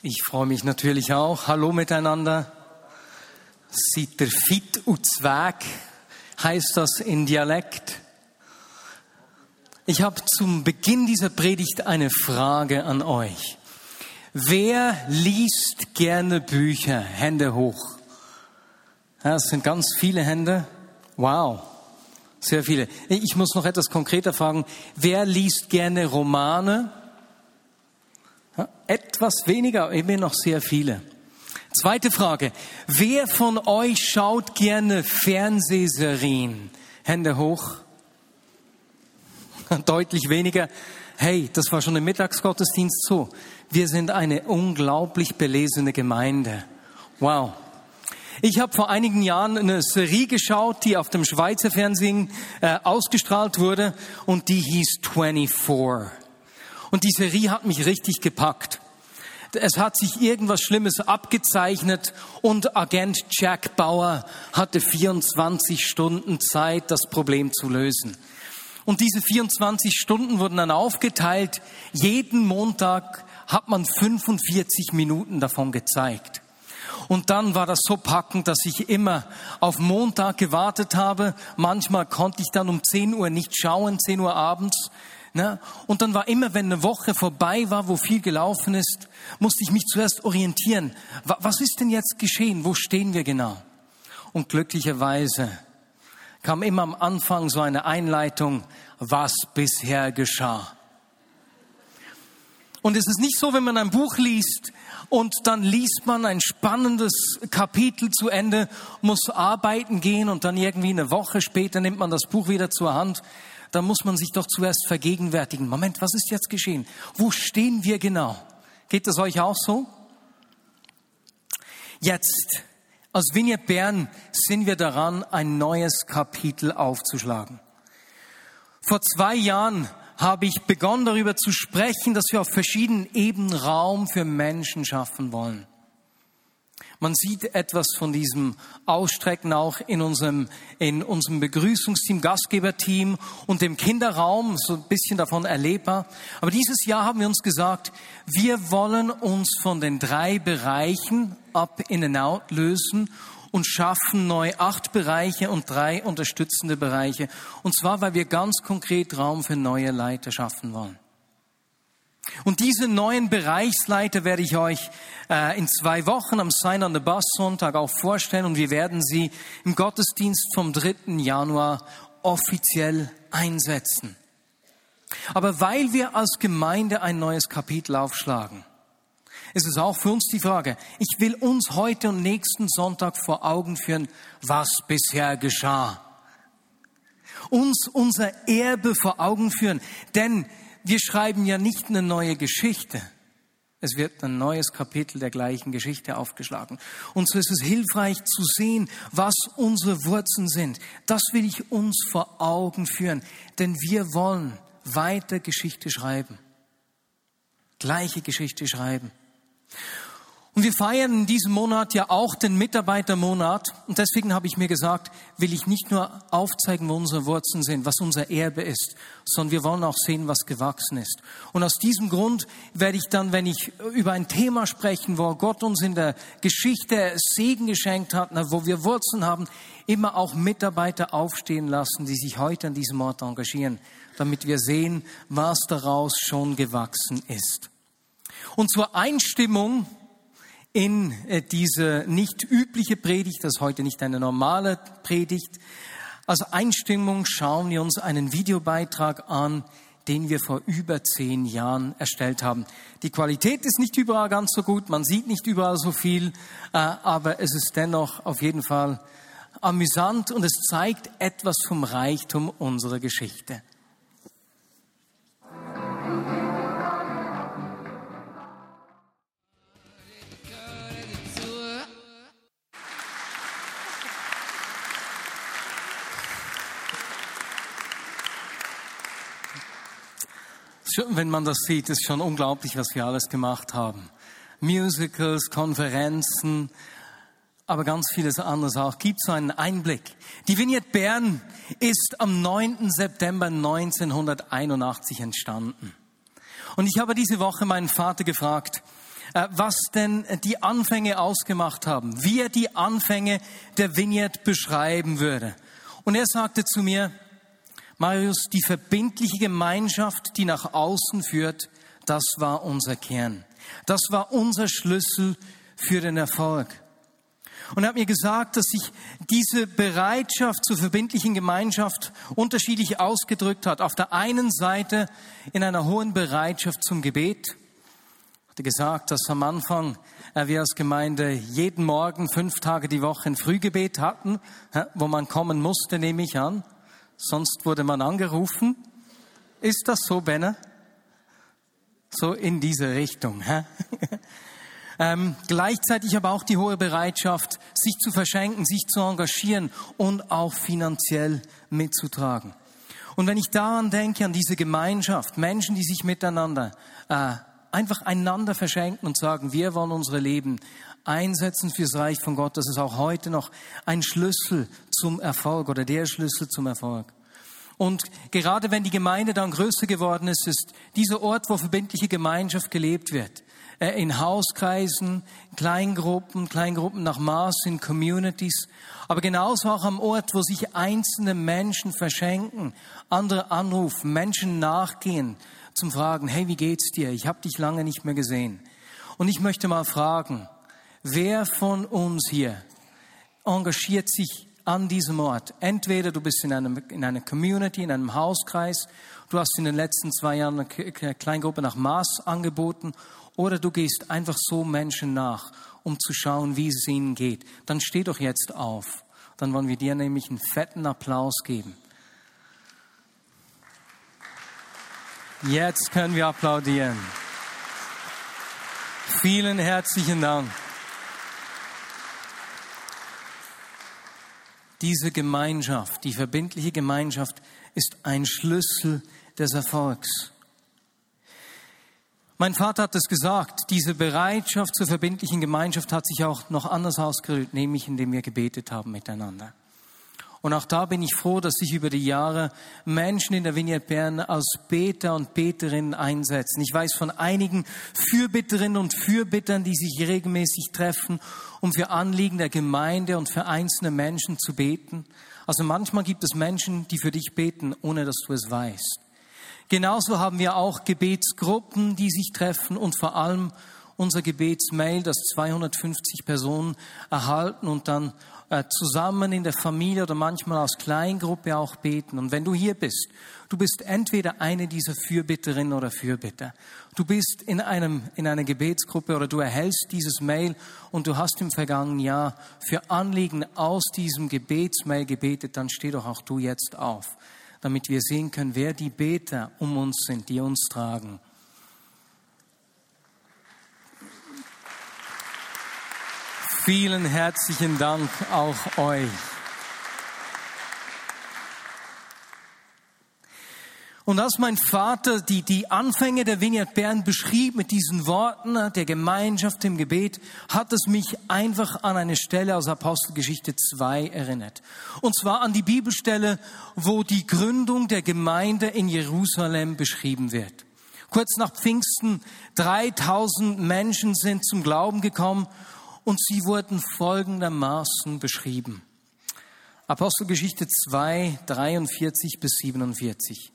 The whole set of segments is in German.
Ich freue mich natürlich auch. Hallo miteinander. Seid ihr fit und zweig? Heißt das in Dialekt? Ich habe zum Beginn dieser Predigt eine Frage an euch. Wer liest gerne Bücher? Hände hoch. Ja, es sind ganz viele Hände. Wow. Sehr viele. Ich muss noch etwas konkreter fragen. Wer liest gerne Romane? Etwas weniger, eben noch sehr viele. Zweite Frage. Wer von euch schaut gerne Fernsehserien? Hände hoch. Deutlich weniger. Hey, das war schon im Mittagsgottesdienst so. Wir sind eine unglaublich belesene Gemeinde. Wow. Ich habe vor einigen Jahren eine Serie geschaut, die auf dem Schweizer Fernsehen äh, ausgestrahlt wurde und die hieß 24. Und die Serie hat mich richtig gepackt. Es hat sich irgendwas Schlimmes abgezeichnet und Agent Jack Bauer hatte 24 Stunden Zeit, das Problem zu lösen. Und diese 24 Stunden wurden dann aufgeteilt. Jeden Montag hat man 45 Minuten davon gezeigt. Und dann war das so packend, dass ich immer auf Montag gewartet habe. Manchmal konnte ich dann um 10 Uhr nicht schauen, 10 Uhr abends. Ne? Und dann war immer, wenn eine Woche vorbei war, wo viel gelaufen ist, musste ich mich zuerst orientieren. Was ist denn jetzt geschehen? Wo stehen wir genau? Und glücklicherweise kam immer am Anfang so eine Einleitung, was bisher geschah. Und es ist nicht so, wenn man ein Buch liest und dann liest man ein spannendes Kapitel zu Ende, muss arbeiten gehen und dann irgendwie eine Woche später nimmt man das Buch wieder zur Hand da muss man sich doch zuerst vergegenwärtigen. Moment, was ist jetzt geschehen? Wo stehen wir genau? Geht das euch auch so? Jetzt, aus Vineyard Bern sind wir daran, ein neues Kapitel aufzuschlagen. Vor zwei Jahren habe ich begonnen darüber zu sprechen, dass wir auf verschiedenen Ebenen Raum für Menschen schaffen wollen. Man sieht etwas von diesem Ausstrecken auch in unserem, in unserem Begrüßungsteam, Gastgeberteam und dem Kinderraum, so ein bisschen davon erlebbar. Aber dieses Jahr haben wir uns gesagt, wir wollen uns von den drei Bereichen up, in and out lösen und schaffen neu acht Bereiche und drei unterstützende Bereiche. Und zwar, weil wir ganz konkret Raum für neue Leiter schaffen wollen. Und diese neuen Bereichsleiter werde ich euch äh, in zwei Wochen am Sign on the Bus Sonntag auch vorstellen und wir werden sie im Gottesdienst vom 3. Januar offiziell einsetzen. Aber weil wir als Gemeinde ein neues Kapitel aufschlagen, ist es auch für uns die Frage, ich will uns heute und nächsten Sonntag vor Augen führen, was bisher geschah. Uns unser Erbe vor Augen führen, denn wir schreiben ja nicht eine neue Geschichte. Es wird ein neues Kapitel der gleichen Geschichte aufgeschlagen. Und so ist es hilfreich zu sehen, was unsere Wurzeln sind. Das will ich uns vor Augen führen, denn wir wollen weiter Geschichte schreiben. Gleiche Geschichte schreiben. Und wir feiern in diesem Monat ja auch den Mitarbeitermonat. Und deswegen habe ich mir gesagt, will ich nicht nur aufzeigen, wo unsere Wurzeln sind, was unser Erbe ist, sondern wir wollen auch sehen, was gewachsen ist. Und aus diesem Grund werde ich dann, wenn ich über ein Thema sprechen, wo Gott uns in der Geschichte Segen geschenkt hat, wo wir Wurzeln haben, immer auch Mitarbeiter aufstehen lassen, die sich heute an diesem Ort engagieren, damit wir sehen, was daraus schon gewachsen ist. Und zur Einstimmung in äh, diese nicht übliche Predigt, das ist heute nicht eine normale Predigt. Als Einstimmung schauen wir uns einen Videobeitrag an, den wir vor über zehn Jahren erstellt haben. Die Qualität ist nicht überall ganz so gut, man sieht nicht überall so viel, äh, aber es ist dennoch auf jeden Fall amüsant und es zeigt etwas vom Reichtum unserer Geschichte. Wenn man das sieht, ist schon unglaublich, was wir alles gemacht haben. Musicals, Konferenzen, aber ganz vieles anderes auch. Gibt so einen Einblick. Die Vignette Bern ist am 9. September 1981 entstanden. Und ich habe diese Woche meinen Vater gefragt, äh, was denn die Anfänge ausgemacht haben, wie er die Anfänge der Vineyard beschreiben würde. Und er sagte zu mir, Marius, die verbindliche Gemeinschaft, die nach außen führt, das war unser Kern. Das war unser Schlüssel für den Erfolg. Und er hat mir gesagt, dass sich diese Bereitschaft zur verbindlichen Gemeinschaft unterschiedlich ausgedrückt hat. Auf der einen Seite in einer hohen Bereitschaft zum Gebet. Er hatte gesagt, dass am Anfang wir als Gemeinde jeden Morgen fünf Tage die Woche ein Frühgebet hatten, wo man kommen musste, nehme ich an. Sonst wurde man angerufen. Ist das so, Benne? So in diese Richtung. Hä? ähm, gleichzeitig aber auch die hohe Bereitschaft, sich zu verschenken, sich zu engagieren und auch finanziell mitzutragen. Und wenn ich daran denke, an diese Gemeinschaft, Menschen, die sich miteinander äh, einfach einander verschenken und sagen, wir wollen unsere Leben einsetzen fürs Reich von Gott, das ist auch heute noch ein Schlüssel zum Erfolg oder der Schlüssel zum Erfolg. Und gerade wenn die Gemeinde dann größer geworden ist, ist dieser Ort, wo verbindliche Gemeinschaft gelebt wird. Äh, in Hauskreisen, Kleingruppen, Kleingruppen nach Maß, in Communities, aber genauso auch am Ort, wo sich einzelne Menschen verschenken, andere anrufen, Menschen nachgehen zum Fragen, hey, wie geht's dir? Ich habe dich lange nicht mehr gesehen. Und ich möchte mal fragen, wer von uns hier engagiert sich an diesem Ort. Entweder du bist in, einem, in einer Community, in einem Hauskreis, du hast in den letzten zwei Jahren eine Kleingruppe nach Maß angeboten, oder du gehst einfach so Menschen nach, um zu schauen, wie es ihnen geht. Dann steh doch jetzt auf. Dann wollen wir dir nämlich einen fetten Applaus geben. Jetzt können wir applaudieren. Vielen herzlichen Dank. Diese Gemeinschaft, die verbindliche Gemeinschaft, ist ein Schlüssel des Erfolgs. Mein Vater hat es gesagt, diese Bereitschaft zur verbindlichen Gemeinschaft hat sich auch noch anders ausgerührt, nämlich indem wir gebetet haben miteinander. Und auch da bin ich froh, dass sich über die Jahre Menschen in der Vignette Bern als Beter und Beterinnen einsetzen. Ich weiß von einigen Fürbitterinnen und Fürbittern, die sich regelmäßig treffen, um für Anliegen der Gemeinde und für einzelne Menschen zu beten. Also manchmal gibt es Menschen, die für dich beten, ohne dass du es weißt. Genauso haben wir auch Gebetsgruppen, die sich treffen und vor allem unser Gebetsmail, das 250 Personen erhalten und dann äh, zusammen in der Familie oder manchmal als Kleingruppe auch beten. Und wenn du hier bist, du bist entweder eine dieser Fürbitterinnen oder Fürbitter. Du bist in einem, in einer Gebetsgruppe oder du erhältst dieses Mail und du hast im vergangenen Jahr für Anliegen aus diesem Gebetsmail gebetet, dann steh doch auch du jetzt auf, damit wir sehen können, wer die Beter um uns sind, die uns tragen. Vielen herzlichen Dank auch euch. Und als mein Vater die, die Anfänge der Vineyard Bern beschrieb mit diesen Worten der Gemeinschaft im Gebet, hat es mich einfach an eine Stelle aus Apostelgeschichte 2 erinnert. Und zwar an die Bibelstelle, wo die Gründung der Gemeinde in Jerusalem beschrieben wird. Kurz nach Pfingsten, 3000 Menschen sind zum Glauben gekommen und sie wurden folgendermaßen beschrieben. Apostelgeschichte 2, 43 bis 47.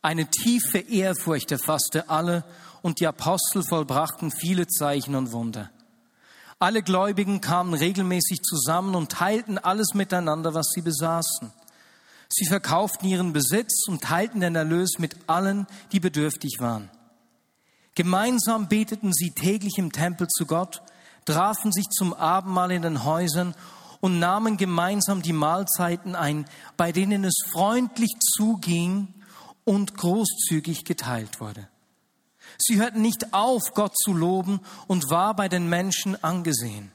Eine tiefe Ehrfurcht erfasste alle und die Apostel vollbrachten viele Zeichen und Wunder. Alle Gläubigen kamen regelmäßig zusammen und teilten alles miteinander, was sie besaßen. Sie verkauften ihren Besitz und teilten den Erlös mit allen, die bedürftig waren. Gemeinsam beteten sie täglich im Tempel zu Gott trafen sich zum Abendmahl in den Häusern und nahmen gemeinsam die Mahlzeiten ein, bei denen es freundlich zuging und großzügig geteilt wurde. Sie hörten nicht auf, Gott zu loben und war bei den Menschen angesehen.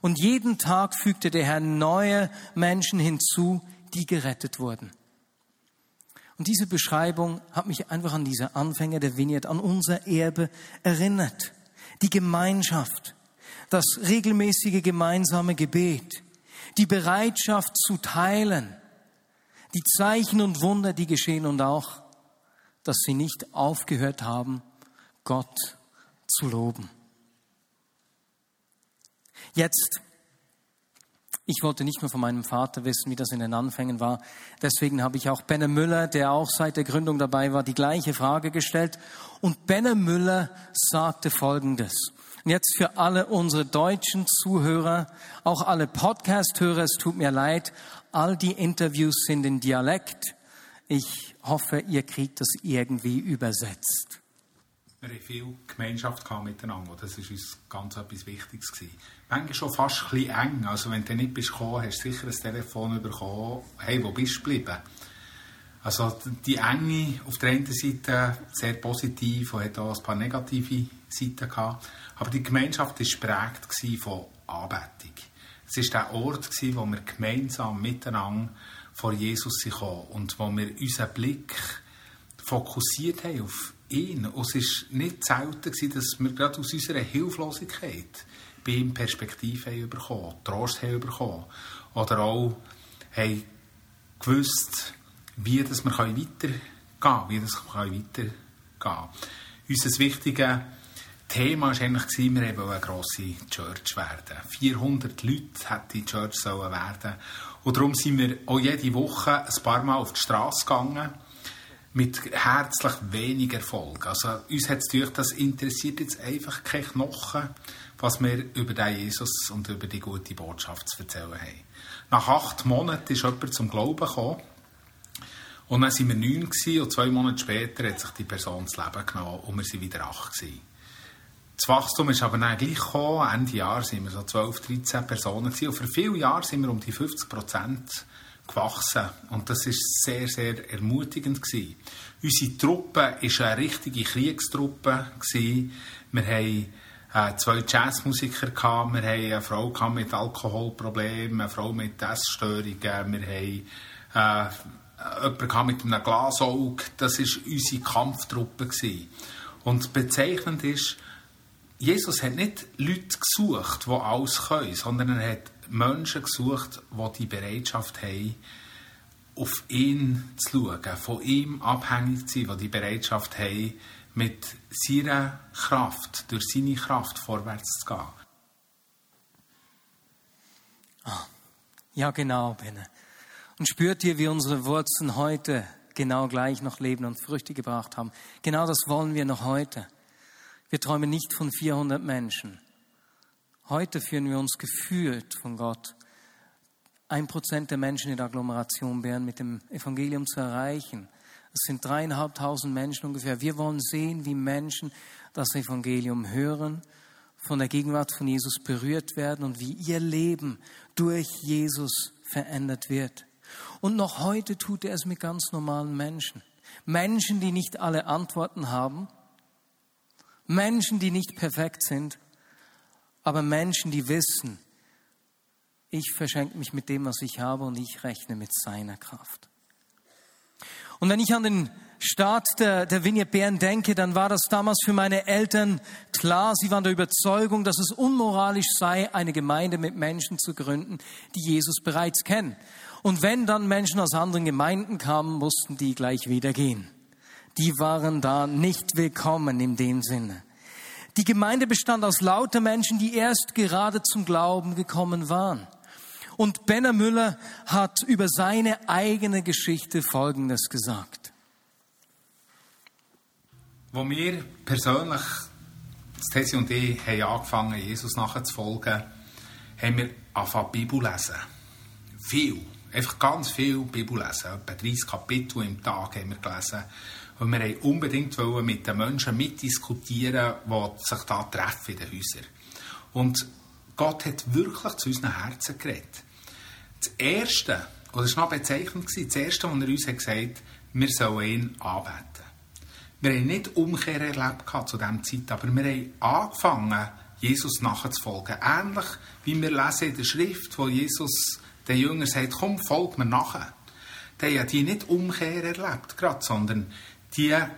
Und jeden Tag fügte der Herr neue Menschen hinzu, die gerettet wurden. Und diese Beschreibung hat mich einfach an diese Anfänge der Vineyard, an unser Erbe erinnert. Die Gemeinschaft, das regelmäßige gemeinsame Gebet, die Bereitschaft zu teilen, die Zeichen und Wunder, die geschehen und auch, dass sie nicht aufgehört haben, Gott zu loben. Jetzt, ich wollte nicht nur von meinem Vater wissen, wie das in den Anfängen war. Deswegen habe ich auch Benne Müller, der auch seit der Gründung dabei war, die gleiche Frage gestellt. Und Benne Müller sagte Folgendes. Und jetzt für alle unsere deutschen Zuhörer, auch alle Podcast-Hörer, es tut mir leid, all die Interviews sind in Dialekt. Ich hoffe, ihr kriegt das irgendwie übersetzt. Wir haben viel Gemeinschaft miteinander. Das war uns ganz etwas Wichtiges. Manchmal schon fast ein bisschen eng. Also wenn du nicht bist gekommen, hast du sicher ein Telefon bekommen. Hey, wo bist du geblieben? Also die Enge auf der einen Seite sehr positiv und hat auch ein paar negative Seiten gehabt. Aber die Gemeinschaft war geprägt von Anbetung. Es war der Ort, wo wir gemeinsam miteinander vor Jesus kamen und wo wir unseren Blick fokussiert haben auf ihn. Und es war nicht selten, dass wir gerade aus unserer Hilflosigkeit bei ihm Perspektive haben bekommen, Trost haben bekommen. Oder auch haben gewusst, wie das wir weitergehen können, wie das weitergehen kann. Unser wichtiges Thema war eigentlich, wir wollen eine grosse Church werden. 400 Leute hätte die Church sollen werden Und darum sind wir auch jede Woche ein paar Mal auf die Straße gegangen, mit herzlich wenig Erfolg. Also uns hat es gedacht, das interessiert jetzt einfach keine Knochen, was wir über den Jesus und über die gute Botschaft zu erzählen haben. Nach acht Monaten ist jemand zum Glauben gekommen. Und dann waren wir neun und zwei Monate später hat sich die Person das Leben genommen und wir waren wieder acht gewesen. Das Wachstum ist aber dann gleich gekommen. Ende Jahr waren wir so 12, 13 Personen gewesen. Und für viele Jahre sind wir um die 50 Prozent gewachsen. Und das ist sehr, sehr ermutigend gewesen. Unsere Truppe war eine richtige Kriegstruppe gewesen. Wir haben äh, zwei Jazzmusiker gehabt. Wir haben eine Frau mit Alkoholproblemen, eine Frau mit Essstörungen. Wir haben äh, jemanden mit einem Glasauge. Das war unsere Kampftruppe gewesen. Und bezeichnend ist, Jesus hat nicht Leute gesucht, die alles können, sondern er hat Menschen gesucht, die die Bereitschaft haben, auf ihn zu schauen, von ihm abhängig zu sein, die die Bereitschaft haben, mit seiner Kraft, durch seine Kraft vorwärts zu gehen. Ah, ja, genau, Benne. Und spürt ihr, wie unsere Wurzeln heute genau gleich noch leben und Früchte gebracht haben? Genau das wollen wir noch heute. Wir träumen nicht von 400 Menschen. Heute führen wir uns gefühlt von Gott, ein Prozent der Menschen in der Agglomeration Bern mit dem Evangelium zu erreichen. Es sind dreieinhalbtausend Menschen ungefähr. Wir wollen sehen, wie Menschen das Evangelium hören, von der Gegenwart von Jesus berührt werden und wie ihr Leben durch Jesus verändert wird. Und noch heute tut er es mit ganz normalen Menschen. Menschen, die nicht alle Antworten haben, Menschen, die nicht perfekt sind, aber Menschen, die wissen, ich verschenke mich mit dem, was ich habe und ich rechne mit seiner Kraft. Und wenn ich an den Start der, der Vignette Bären denke, dann war das damals für meine Eltern klar. Sie waren der Überzeugung, dass es unmoralisch sei, eine Gemeinde mit Menschen zu gründen, die Jesus bereits kennen. Und wenn dann Menschen aus anderen Gemeinden kamen, mussten die gleich wieder gehen die waren da nicht willkommen in dem Sinne. Die Gemeinde bestand aus lauter Menschen, die erst gerade zum Glauben gekommen waren. Und Benner Müller hat über seine eigene Geschichte Folgendes gesagt. Wo wir persönlich, Tessie und ich, haben angefangen, Jesus nachzufolgen, haben wir angefangen, Bibel lesen. Viel. Einfach ganz viel Bibel lesen. Etwa 30 Kapitel im Tag haben wir gelesen. Und wir wollten unbedingt mit den Menschen mitdiskutieren, die sich da treffen in den Häusern. Und Gott hat wirklich zu unseren Herzen geredet. Das Erste, oder das war noch bezeichnend, das Erste, was er uns hat gesagt hat, wir sollen ihn anbeten. Wir haben nicht Umkehr erlebt zu dieser Zeit, aber wir haben angefangen, Jesus nachzufolgen. Ähnlich wie wir lesen in der Schrift, wo Jesus den Jüngern sagt, komm, folg mir nachher. Die haben die nicht Umkehr erlebt, sondern die haben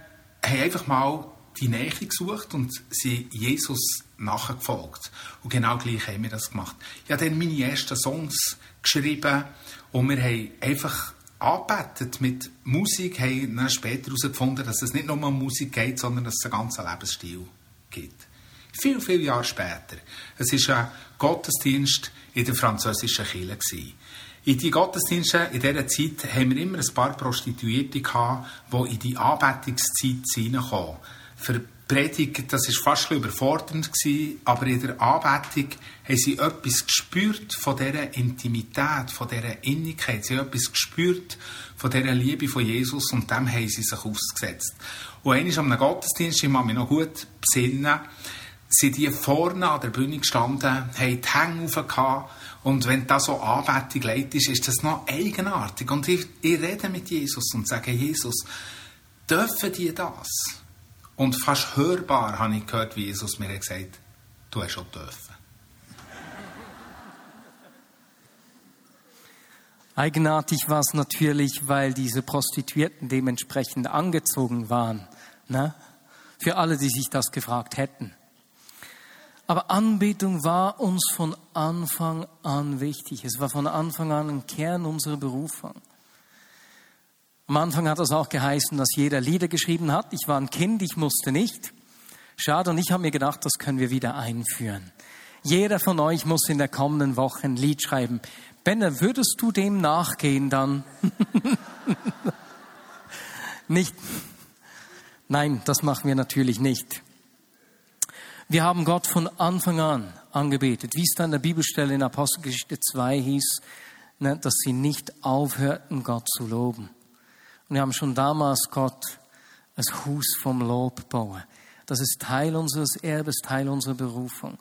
einfach mal die Nähe gesucht und sind Jesus nachgefolgt. Und genau gleich haben wir das gemacht. Ich habe dann meine ersten Songs geschrieben und wir haben einfach angebetet mit Musik, haben dann später herausgefunden, dass es nicht nur um Musik geht, sondern dass es einen ganzen Lebensstil gibt. Viel, viele Jahre später. Es war ein Gottesdienst in der französischen Kirche. In die Gottesdienste in dieser Zeit haben wir immer ein paar Prostituierte gehabt, die in die Anbetungszeit hineinkommen. Für Predigt, das ist fast überfordernd gewesen, aber in der Anbetung haben sie etwas gespürt von dieser Intimität, von dieser Innigkeit. Sie haben etwas gespürt von dieser Liebe von Jesus und dem haben sie sich ausgesetzt. Und einmal am Gottesdienst, ich kann mich noch gut besinnen, sind die vorne an der Bühne gestanden, haben die Hänge aufgehauen und wenn das so Anbetung leitet ist, das noch eigenartig. Und ich, ich rede mit Jesus und sage, Jesus, dürfen die das? Und fast hörbar habe ich gehört, wie Jesus mir gesagt hat, du hast schon dürfen. Eigenartig war es natürlich, weil diese Prostituierten dementsprechend angezogen waren. Ne? Für alle, die sich das gefragt hätten. Aber Anbetung war uns von Anfang an wichtig. Es war von Anfang an ein Kern unserer Berufung. Am Anfang hat es auch geheißen, dass jeder Lieder geschrieben hat. Ich war ein Kind, ich musste nicht. Schade, und ich habe mir gedacht, das können wir wieder einführen. Jeder von euch muss in der kommenden Woche ein Lied schreiben. Benne, würdest du dem nachgehen dann? nicht. Nein, das machen wir natürlich nicht. Wir haben Gott von Anfang an angebetet, wie es da in der Bibelstelle in Apostelgeschichte 2 hieß, ne, dass sie nicht aufhörten, Gott zu loben. Und wir haben schon damals Gott als Hus vom Lob bauen. Das ist Teil unseres Erbes, Teil unserer Berufung.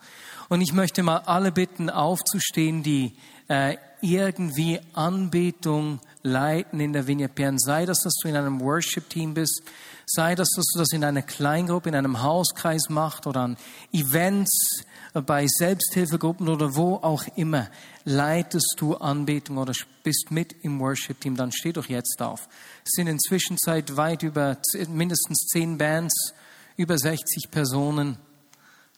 Und ich möchte mal alle bitten, aufzustehen, die äh, irgendwie Anbetung leiten in der Vignette Bern. Sei das, dass du in einem Worship-Team bist, sei das, dass du das in einer Kleingruppe, in einem Hauskreis machst oder an Events, bei Selbsthilfegruppen oder wo auch immer leitest du Anbetung oder bist mit im Worship-Team, dann steh doch jetzt auf. Es sind inzwischen seit weit über mindestens zehn Bands, über 60 Personen.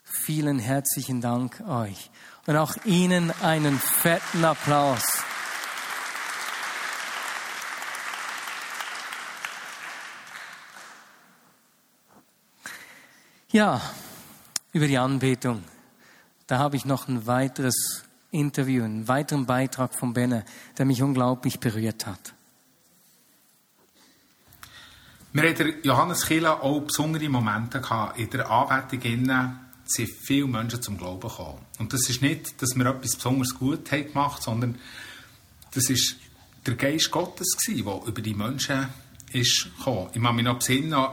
Vielen herzlichen Dank euch. Und auch Ihnen einen fetten Applaus. Ja, über die Anbetung. Da habe ich noch ein weiteres Interview, einen weiteren Beitrag von Benne, der mich unglaublich berührt hat. Wir in Johannes Kila auch besondere Momente. In der Anbetung sind viele Menschen zum Glauben gekommen. Und das ist nicht, dass wir etwas besonders gut haben gemacht sondern das ist der Geist Gottes gewesen, der über die Menschen ist gekommen. Ich kann mich noch besinnen,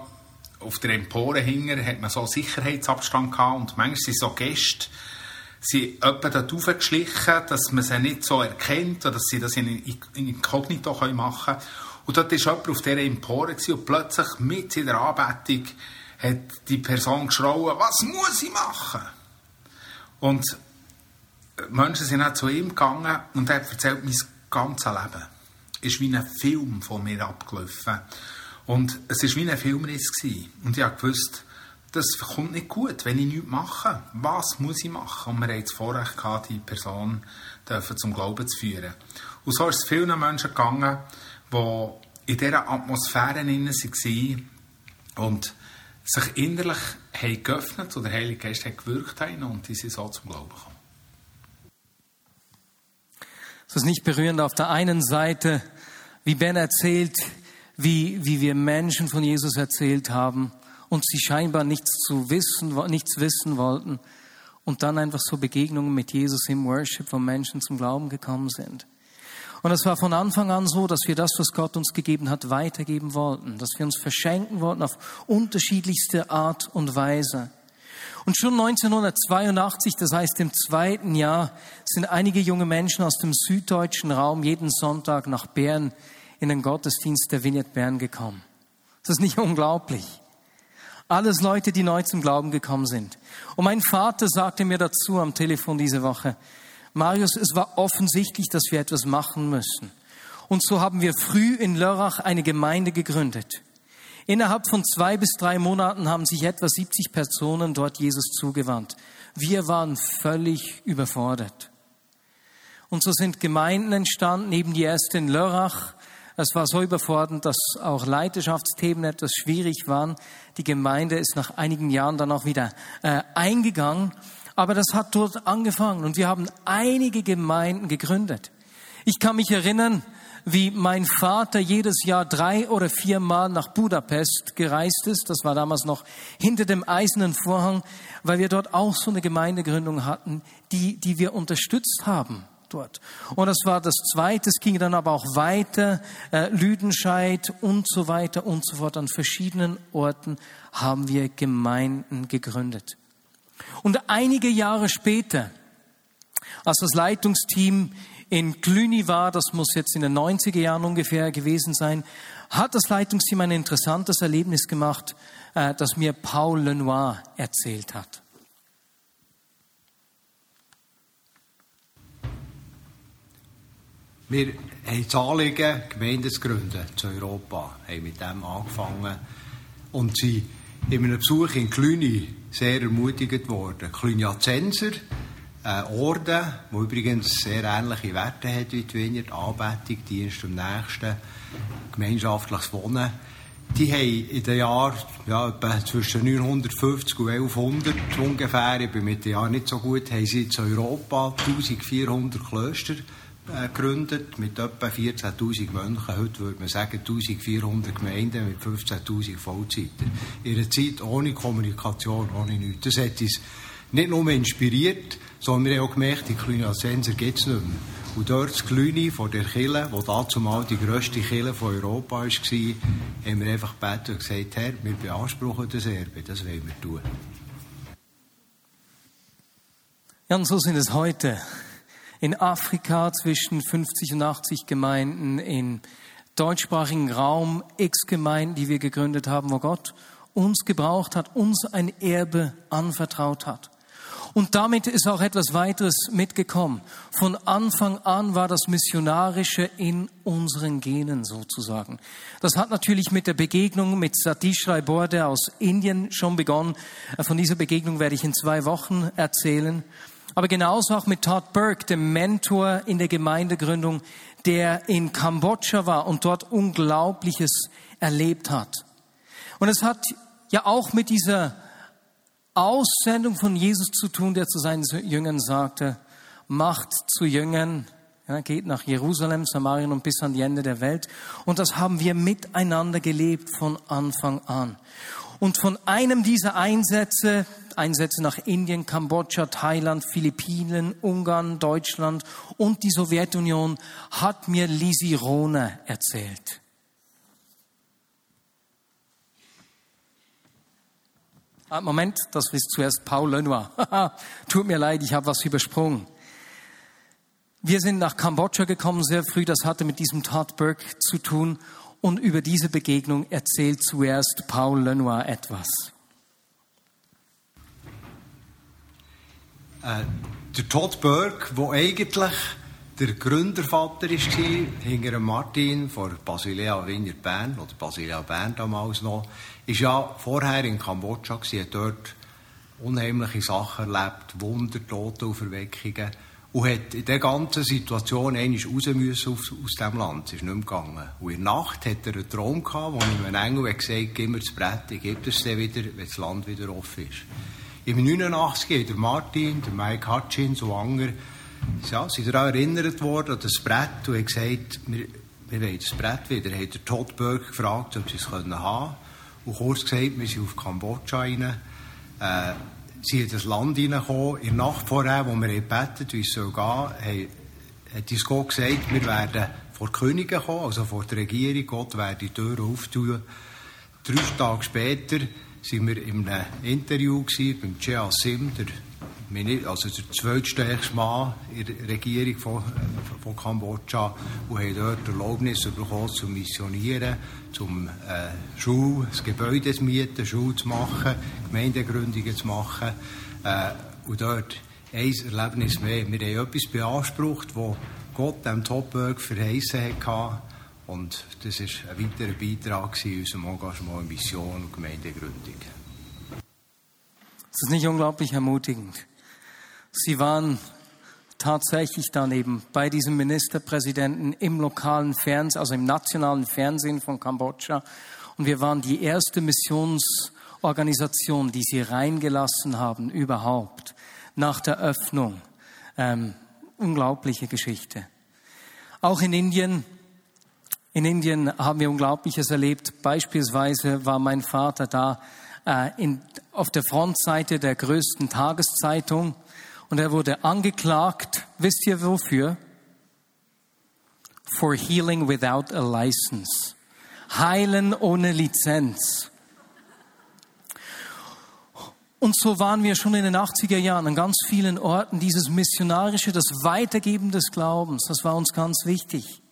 auf der Empore hinger hat man so Sicherheitsabstand gehabt und manchmal sind so Gäste sie etwa dort raufgeschlichen, dass man sie nicht so erkennt oder dass sie das in, Inkognito machen können. Und dort war jemand auf dieser Empore und plötzlich mit in der Anbetung hat die Person geschrauen, was muss ich machen? Und Menschen sind auch zu ihm gegangen und er hat erzählt, mein ganzes Leben ist wie ein Film von mir abgelaufen. Und es war wie ein Filmriss. Und ich gewusst, das kommt nicht gut, wenn ich nichts mache. Was muss ich machen? Und wir hatten das Vorrecht gehabt, die Person zum Glauben zu führen. Und so ist es vielen Menschen gegangen, die in dieser Atmosphäre waren und sich innerlich haben geöffnet oder der Heilige Geist hat gewirkt haben und die sind so zum Glauben gekommen. Es ist nicht berührend auf der einen Seite, wie Ben erzählt, wie, wie wir Menschen von Jesus erzählt haben und sie scheinbar nichts zu wissen, nichts wissen wollten und dann einfach so Begegnungen mit Jesus im Worship von Menschen zum Glauben gekommen sind. Und es war von Anfang an so, dass wir das, was Gott uns gegeben hat, weitergeben wollten, dass wir uns verschenken wollten auf unterschiedlichste Art und Weise. Und schon 1982, das heißt im zweiten Jahr, sind einige junge Menschen aus dem süddeutschen Raum jeden Sonntag nach Bern in den Gottesdienst der Vignette Bern gekommen. Das ist nicht unglaublich. Alles Leute, die neu zum Glauben gekommen sind. Und mein Vater sagte mir dazu am Telefon diese Woche, Marius, es war offensichtlich, dass wir etwas machen müssen. Und so haben wir früh in Lörrach eine Gemeinde gegründet. Innerhalb von zwei bis drei Monaten haben sich etwa 70 Personen dort Jesus zugewandt. Wir waren völlig überfordert. Und so sind Gemeinden entstanden, eben die erste in Lörrach, Es war so überfordernd, dass auch Leiterschaftsthemen etwas schwierig waren. Die Gemeinde ist nach einigen Jahren dann auch wieder äh, eingegangen. Aber das hat dort angefangen und wir haben einige Gemeinden gegründet. Ich kann mich erinnern, wie mein Vater jedes Jahr drei oder viermal nach Budapest gereist ist. Das war damals noch hinter dem eisernen Vorhang, weil wir dort auch so eine Gemeindegründung hatten, die, die wir unterstützt haben dort. Und das war das Zweite. Es ging dann aber auch weiter, äh, Lüdenscheid und so weiter und so fort. An verschiedenen Orten haben wir Gemeinden gegründet. Und einige Jahre später, als das Leitungsteam in Cluny war, das muss jetzt in den 90er Jahren ungefähr gewesen sein, hat das Leitungsteam ein interessantes Erlebnis gemacht, äh, das mir Paul Lenoir erzählt hat. Wir haben das Anliegen, Gemeinden zu gründen zu Europa, haben mit dem angefangen und sind in einem Besuch in Cluny sehr ermutigt worden. Cluniacenser, ein Orden, der übrigens sehr ähnliche Werte hat wie die Wiener, Anbetung, Dienst am Nächsten, gemeinschaftliches Wohnen, die haben in den Jahren ja, zwischen 950 und 1100 ungefähr, ich bin mit den Jahren nicht so gut, haben sie in Europa 1400 Klöster gegründet mit etwa 14.000 Mönchen. Heute würde man sagen 1.400 Gemeinden mit 15.000 Vollzeiten. In einer Zeit ohne Kommunikation, ohne nichts. Das hat uns nicht nur inspiriert, sondern wir haben auch gemerkt, die Cluniacenser gibt es nicht mehr. Und dort das Cluny von der Kille, wo dazu mal die grösste Kille von Europa war, haben wir einfach gebeten und gesagt, Herr, wir beanspruchen das Erbe, das wollen wir tun. Ja, und so sind es heute in Afrika zwischen 50 und 80 Gemeinden, im deutschsprachigen Raum x Gemeinden, die wir gegründet haben, wo Gott uns gebraucht hat, uns ein Erbe anvertraut hat. Und damit ist auch etwas weiteres mitgekommen. Von Anfang an war das Missionarische in unseren Genen sozusagen. Das hat natürlich mit der Begegnung mit Satish Rai Borde aus Indien schon begonnen. Von dieser Begegnung werde ich in zwei Wochen erzählen. Aber genauso auch mit Todd Burke, dem Mentor in der Gemeindegründung, der in Kambodscha war und dort Unglaubliches erlebt hat. Und es hat ja auch mit dieser Aussendung von Jesus zu tun, der zu seinen Jüngern sagte, macht zu Jüngern, ja, geht nach Jerusalem, Samarien und bis an die Ende der Welt. Und das haben wir miteinander gelebt von Anfang an. Und von einem dieser Einsätze, Einsätze nach Indien, Kambodscha, Thailand, Philippinen, Ungarn, Deutschland und die Sowjetunion hat mir Lisi Rone erzählt. Ah, Moment, das ist zuerst Paul Lenoir. Tut mir leid, ich habe was übersprungen. Wir sind nach Kambodscha gekommen sehr früh, das hatte mit diesem Todd Burke zu tun und über diese Begegnung erzählt zuerst Paul Lenoir etwas. Äh, der Todd Burke, der eigentlich der Gründervater war, hinter Martin von Basilea Wiener Bern, oder Basilea Bern damals noch, ist ja vorher in Kambodscha, hat dort unheimliche Sachen erlebt, Wunder, Totenauferweckungen und hat in dieser ganzen Situation einmal raus müssen aus, diesem Land. Es ist nicht mehr gegangen. Und in der Nacht hat er einen Traum gehabt, wo ihm ein Engel hat gesagt gib mir das Brett, ich gebe es dir wieder, wenn das Land wieder offen ist. Im 89 der Martin, der Mike Hutchins und andere, ja, sind daran erinnert worden an das Brett und haben gesagt, wir, wir wollen das Brett wieder. Haben der Todd Burke gefragt, ob sie es haben können. Und kurz gesagt, wir sind auf Kambodscha rein. Äh, sie in das Land hineingekommen. In der Nacht vorher, wo wir gebeten wie es soll gehen, haben, hat uns Gott gesagt, wir werden vor die Könige kommen, also vor die Regierung. Gott werde die Tür auftun. Drei Tage später waren wir in einem Interview beim Chea Sim, der also der zweitstärkste Mann in der Regierung von, von Kambodscha und haben dort Erlaubnis bekommen, zu missionieren, zum äh, Schule, das Gebäude zu mieten, Schule zu machen, Gemeindegründungen zu machen. Äh, und dort ein Erlebnis mehr. Wir haben etwas beansprucht, das Gott dem Topberg verheißen hat. Und das war ein weiterer Beitrag in unserem Engagement in Mission und Gemeindegründung. Das ist nicht unglaublich ermutigend. Sie waren tatsächlich dann eben bei diesem Ministerpräsidenten im lokalen Fernsehen, also im nationalen Fernsehen von Kambodscha. Und wir waren die erste Missionsorganisation, die sie reingelassen haben überhaupt nach der Öffnung. Ähm, unglaubliche Geschichte. Auch in Indien, in Indien haben wir Unglaubliches erlebt. Beispielsweise war mein Vater da äh, in, auf der Frontseite der größten Tageszeitung und er wurde angeklagt. Wisst ihr wofür? For healing without a license. Heilen ohne Lizenz. Und so waren wir schon in den 80er Jahren an ganz vielen Orten. Dieses Missionarische, das Weitergeben des Glaubens, das war uns ganz wichtig.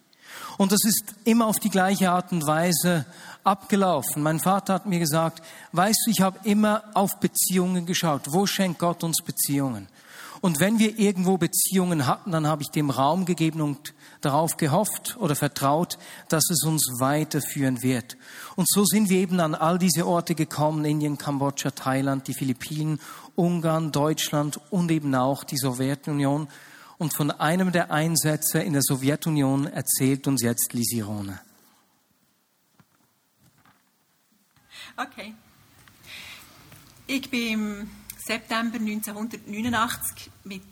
Und das ist immer auf die gleiche Art und Weise abgelaufen. Mein Vater hat mir gesagt, weißt du, ich habe immer auf Beziehungen geschaut. Wo schenkt Gott uns Beziehungen? Und wenn wir irgendwo Beziehungen hatten, dann habe ich dem Raum gegeben und darauf gehofft oder vertraut, dass es uns weiterführen wird. Und so sind wir eben an all diese Orte gekommen, Indien, Kambodscha, Thailand, die Philippinen, Ungarn, Deutschland und eben auch die Sowjetunion. Und von einem der Einsätze in der Sowjetunion erzählt uns jetzt Lisirone. Okay. Ich bin September 1989 mit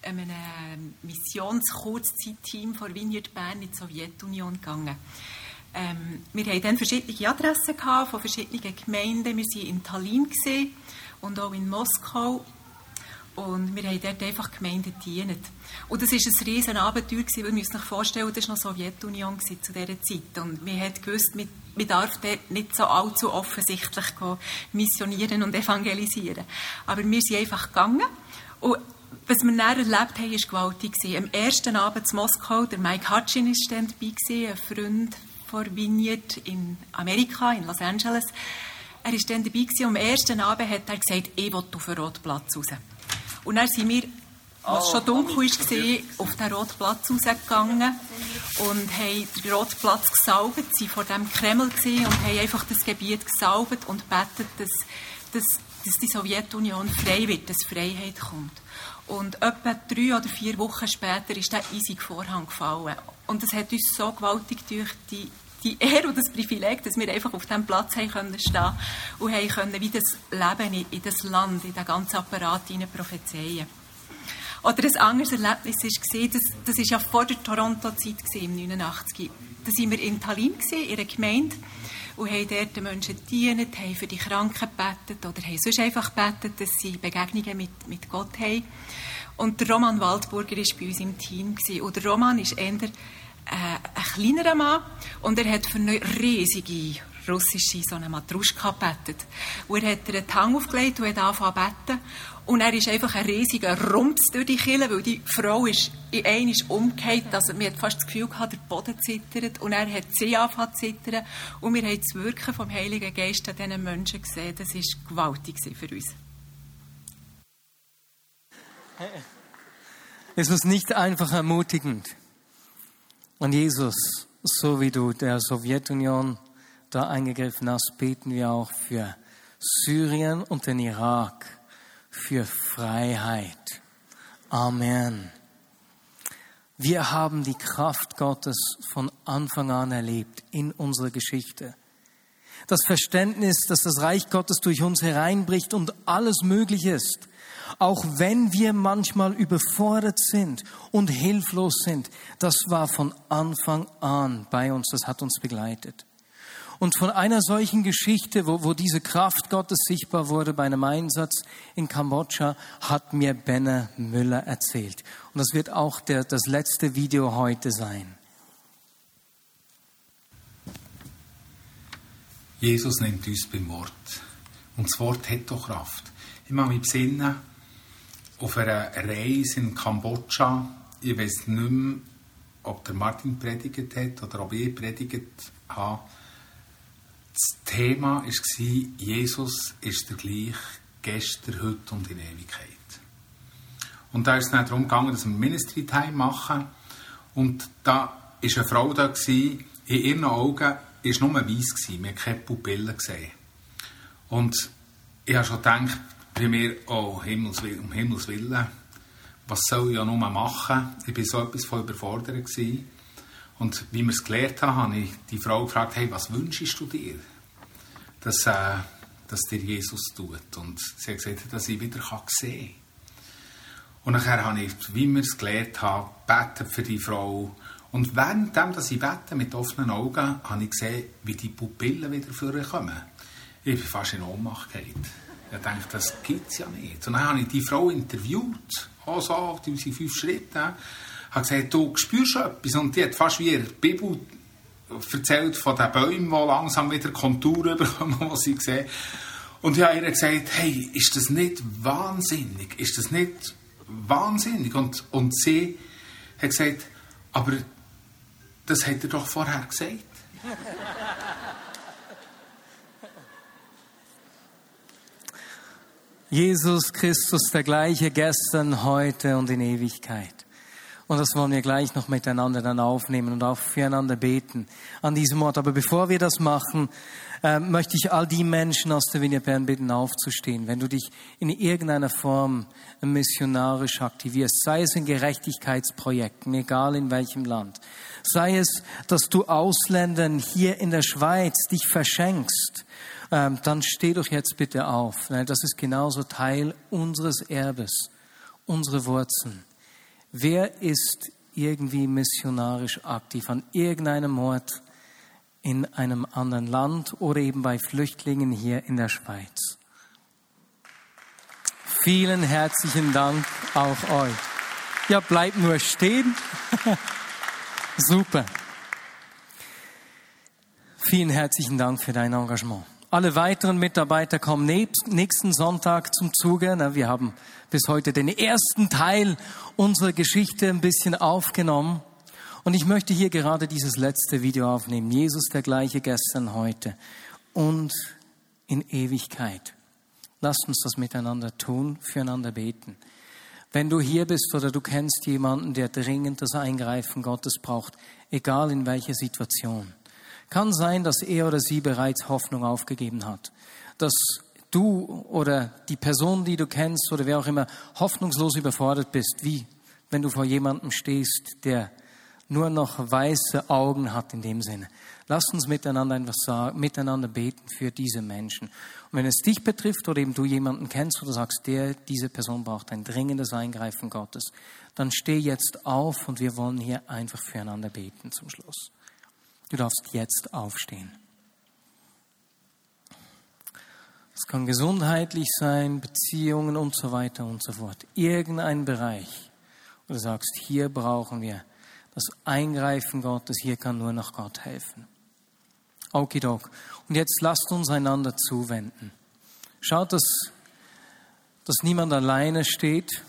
einem Missionskurzzeitteam von Vineyard Bern in die Sowjetunion gegangen. Ähm, wir hatten dann verschiedene Adressen von verschiedenen Gemeinden. Wir waren in Tallinn und auch in Moskau. Und wir haben dort einfach Gemeinden gedient. Und das war ein riesen Abenteuer, weil wir uns vorstellen, das war noch Sowjetunion zu dieser Zeit. Und wir haben gewusst, man darf dort nicht so allzu offensichtlich missionieren und evangelisieren. Aber wir sind einfach gegangen und was wir dann erlebt haben, war gewaltig. Am ersten Abend in Moskau, der Mike Hutchin war dabei, ein Freund von Vineyard in Amerika, in Los Angeles. Er war dann dabei und am ersten Abend hat er gesagt, ich will auf den Rotplatz raus. Und dann sind wir als es schon dunkel war, auf den roten Platz rausgegangen und haben den roten Platz gesaugt, sie vor dem Kreml und haben einfach das Gebiet gesaugt und betet, dass, dass, dass die Sowjetunion frei wird, dass Freiheit kommt. Und etwa drei oder vier Wochen später ist der eisige Vorhang gefallen. Und das hat uns so gewaltig durch die die Ehre und das Privileg, dass wir einfach auf diesem Platz haben können stehen und haben können, wie das Leben in das Land, in den ganzen Apparat hinein prophezeien. Oder ein anderes Erlebnis war, das, das ist ja vor der Toronto-Zeit im 89. Da waren wir in Tallinn, in einer Gemeinde, und haben dort den Menschen gedient, haben für die Kranken gebetet oder haben sonst einfach gebetet, dass sie Begegnungen mit, mit Gott haben. Und der Roman Waldburger war bei uns im Team. Und Roman ist eher ein kleinerer Mann und er hat für eine riesige russische so eine Matruschka gebetet. Und er hat einen Hang aufgelegt und hat angefangen zu beten. Und er ist einfach ein riesiger Rums durch die Kille, weil die Frau ist in einmal umgekehrt. Also, wir hat fast das Gefühl gehabt, der Boden zittert. Und er hat sie angefangen zu zittern. Und wir haben das Wirken vom Heiligen Geist an diesen Menschen gesehen. Das war gewaltig für uns. Es ist nicht einfach ermutigend. Und Jesus, so wie du der Sowjetunion da eingegriffen hast, beten wir auch für Syrien und den Irak für Freiheit. Amen. Wir haben die Kraft Gottes von Anfang an erlebt in unserer Geschichte. Das Verständnis, dass das Reich Gottes durch uns hereinbricht und alles möglich ist, auch wenn wir manchmal überfordert sind und hilflos sind, das war von Anfang an bei uns, das hat uns begleitet. Und von einer solchen Geschichte, wo, wo diese Kraft Gottes sichtbar wurde bei einem Einsatz in Kambodscha, hat mir Benne Müller erzählt. Und das wird auch der, das letzte Video heute sein. Jesus nennt uns beim Wort. Und das Wort hat doch Kraft. Ich mache mich besinnen auf einer Reise in Kambodscha. Ich weiß nicht mehr, ob der Martin predigt hat oder ob ich predigt habe das Thema war, Jesus ist der gleich gestern, heute und in Ewigkeit. Und da ist es dann darum gegangen, dass wir Ministry Time machen. Und da war eine Frau da, gewesen, in ihren Augen war nur weiß, gewesen, wir haben keine Pupillen gesehen. Und ich habe schon gedacht, bei mir, oh, Himmels, um Himmels Willen, was soll ich ja nur machen? Ich war so etwas von überfordert. Gewesen. Und wie wir es gelernt haben, habe ich die Frau gefragt, hey, was wünschst du dir, dass, äh, dass dir Jesus tut? Und sie hat gesagt, dass ich wieder sehen kann. Und nachher habe ich, wie wir es gelernt haben, betet für die Frau. Und währenddem, dass ich bete mit offenen Augen, habe ich gesehen, wie die Pupillen wieder vorkommen. Ich bin fast in Ohnmacht gefallen. Ich dachte, das gibt es ja nicht. Und dann habe ich die Frau interviewt, auch so auf diese fünf Schritte. Ich habe gesagt, du spürst etwas. Und die hat fast wie ihre Bibel erzählt von den Bäumen, die langsam wieder Konturen bekommen, die sie sehen. Und ich habe ihr gesagt, hey, ist das nicht wahnsinnig? Ist das nicht wahnsinnig? Und, und sie hat gesagt, aber das hat er doch vorher gesagt. Jesus Christus der gleiche gestern, heute und in Ewigkeit. Und das wollen wir gleich noch miteinander dann aufnehmen und auch füreinander beten an diesem Ort. Aber bevor wir das machen, äh, möchte ich all die Menschen aus der Vignette Bern bitten, aufzustehen. Wenn du dich in irgendeiner Form missionarisch aktivierst, sei es in Gerechtigkeitsprojekten, egal in welchem Land, sei es, dass du Ausländern hier in der Schweiz dich verschenkst, ähm, dann steh doch jetzt bitte auf. Das ist genauso Teil unseres Erbes, unsere Wurzeln. Wer ist irgendwie missionarisch aktiv an irgendeinem Ort in einem anderen Land oder eben bei Flüchtlingen hier in der Schweiz? Vielen herzlichen Dank auch euch. Ja, bleibt nur stehen. Super. Vielen herzlichen Dank für dein Engagement. Alle weiteren Mitarbeiter kommen nächsten Sonntag zum Zuge. Wir haben bis heute den ersten Teil unserer Geschichte ein bisschen aufgenommen. Und ich möchte hier gerade dieses letzte Video aufnehmen. Jesus der gleiche gestern, heute und in Ewigkeit. Lasst uns das miteinander tun, füreinander beten. Wenn du hier bist oder du kennst jemanden, der dringend das Eingreifen Gottes braucht, egal in welcher Situation, kann sein, dass er oder sie bereits Hoffnung aufgegeben hat. Dass du oder die Person, die du kennst oder wer auch immer hoffnungslos überfordert bist, wie wenn du vor jemandem stehst, der nur noch weiße Augen hat in dem Sinne. Lass uns miteinander etwas sagen, miteinander beten für diese Menschen. Und wenn es dich betrifft oder eben du jemanden kennst oder sagst, der, diese Person braucht ein dringendes Eingreifen Gottes, dann steh jetzt auf und wir wollen hier einfach füreinander beten zum Schluss. Du darfst jetzt aufstehen. Es kann gesundheitlich sein, Beziehungen und so weiter und so fort. Irgendein Bereich, wo du sagst, hier brauchen wir das Eingreifen Gottes, hier kann nur noch Gott helfen. Okidok. Und jetzt lasst uns einander zuwenden. Schaut, dass, dass niemand alleine steht,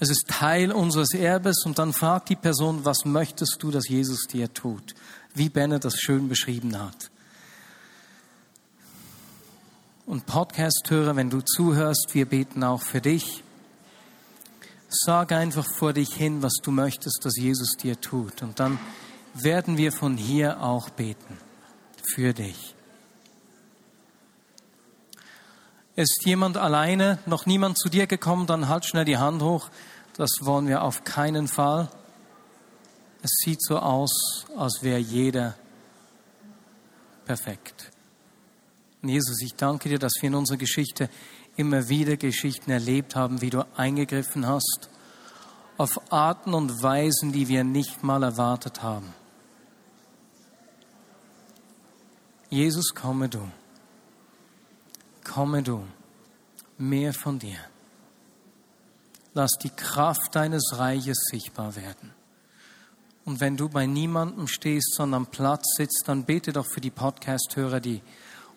es ist Teil unseres Erbes und dann fragt die Person, was möchtest du, dass Jesus dir tut? Wie Bennett das schön beschrieben hat. Und Podcast-Hörer, wenn du zuhörst, wir beten auch für dich. Sag einfach vor dich hin, was du möchtest, dass Jesus dir tut. Und dann werden wir von hier auch beten. Für dich. Ist jemand alleine, noch niemand zu dir gekommen, dann halt schnell die Hand hoch. Das wollen wir auf keinen Fall. Es sieht so aus, als wäre jeder perfekt. Und Jesus, ich danke dir, dass wir in unserer Geschichte immer wieder Geschichten erlebt haben, wie du eingegriffen hast, auf Arten und Weisen, die wir nicht mal erwartet haben. Jesus, komme du. Komme du. Mehr von dir. Lass die Kraft deines Reiches sichtbar werden. Und wenn du bei niemandem stehst, sondern am Platz sitzt, dann bete doch für die Podcast-Hörer, die,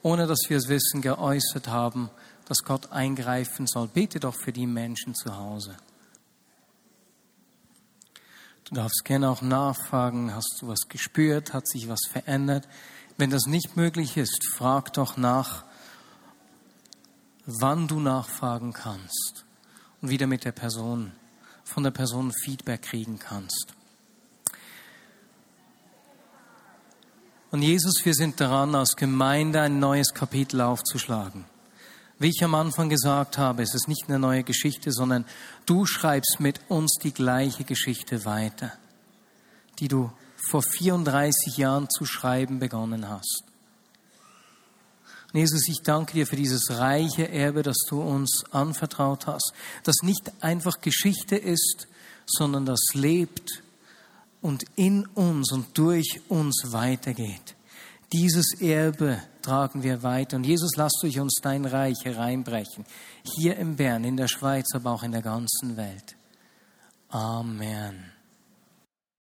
ohne dass wir es wissen, geäußert haben, dass Gott eingreifen soll. Bete doch für die Menschen zu Hause. Du darfst gerne auch nachfragen, hast du was gespürt, hat sich was verändert? Wenn das nicht möglich ist, frag doch nach, wann du nachfragen kannst und wieder mit der Person, von der Person Feedback kriegen kannst. Und Jesus, wir sind daran, als Gemeinde ein neues Kapitel aufzuschlagen. Wie ich am Anfang gesagt habe, es ist nicht eine neue Geschichte, sondern du schreibst mit uns die gleiche Geschichte weiter, die du vor 34 Jahren zu schreiben begonnen hast. Jesus, ich danke dir für dieses reiche Erbe, das du uns anvertraut hast, das nicht einfach Geschichte ist, sondern das lebt und in uns und durch uns weitergeht. Dieses Erbe tragen wir weiter. Und Jesus, lass durch uns dein Reich hereinbrechen. Hier in Bern, in der Schweiz, aber auch in der ganzen Welt. Amen.